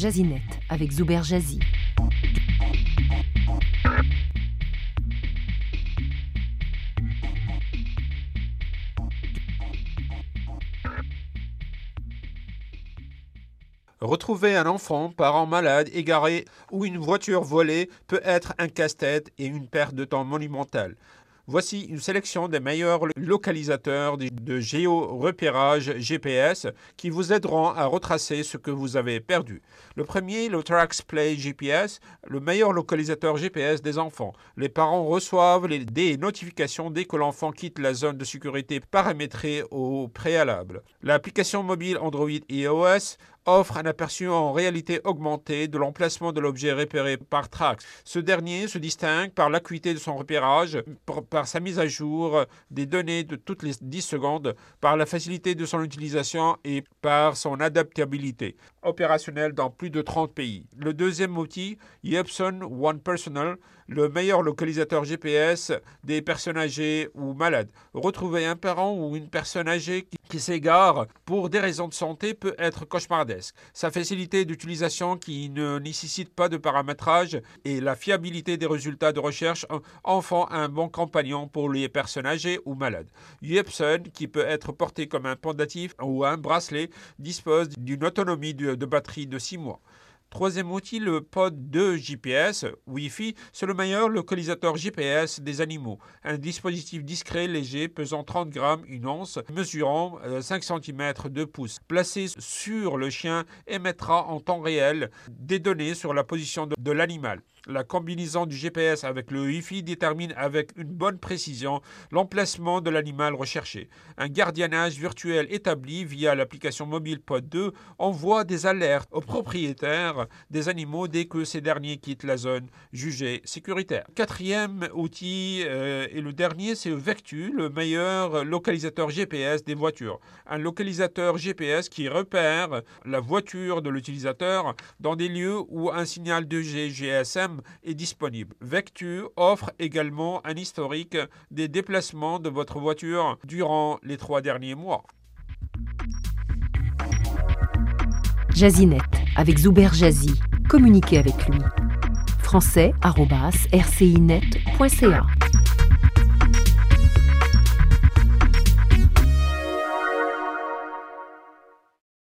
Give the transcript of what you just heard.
Jazinet avec Zuber Jazzy. Retrouver un enfant, parent malade, égaré ou une voiture volée peut être un casse-tête et une perte de temps monumentale. Voici une sélection des meilleurs localisateurs de géorepérage GPS qui vous aideront à retracer ce que vous avez perdu. Le premier, le TraxPlay GPS, le meilleur localisateur GPS des enfants. Les parents reçoivent des notifications dès que l'enfant quitte la zone de sécurité paramétrée au préalable. L'application mobile Android et iOS offre un aperçu en réalité augmentée de l'emplacement de l'objet repéré par Trax. Ce dernier se distingue par l'acuité de son repérage, par sa mise à jour des données de toutes les 10 secondes, par la facilité de son utilisation et par son adaptabilité opérationnelle dans plus de 30 pays. Le deuxième outil, Yepson One Personal, le meilleur localisateur GPS des personnes âgées ou malades. Retrouver un parent ou une personne âgée qui s'égare pour des raisons de santé peut être cauchemardesque. Sa facilité d'utilisation qui ne nécessite pas de paramétrage et la fiabilité des résultats de recherche en font un bon compagnon pour les personnes âgées ou malades. Yepson, qui peut être porté comme un pendatif ou un bracelet, dispose d'une autonomie de, de batterie de 6 mois. Troisième outil, le pod 2 GPS Wi-Fi, c'est le meilleur localisateur GPS des animaux. Un dispositif discret, léger, pesant 30 grammes, une once, mesurant 5 cm de pouce. Placé sur le chien, émettra en temps réel des données sur la position de l'animal. La combinaison du GPS avec le Wi-Fi détermine avec une bonne précision l'emplacement de l'animal recherché. Un gardiennage virtuel établi via l'application mobile Pod 2 envoie des alertes aux propriétaires des animaux dès que ces derniers quittent la zone jugée sécuritaire. Quatrième outil euh, et le dernier, c'est Vectu, le meilleur localisateur GPS des voitures. Un localisateur GPS qui repère la voiture de l'utilisateur dans des lieux où un signal de GSM est disponible. Vectu offre également un historique des déplacements de votre voiture durant les trois derniers mois. Jazinet avec Zuber Jazzy. Communiquez avec lui. français.rcinet.ca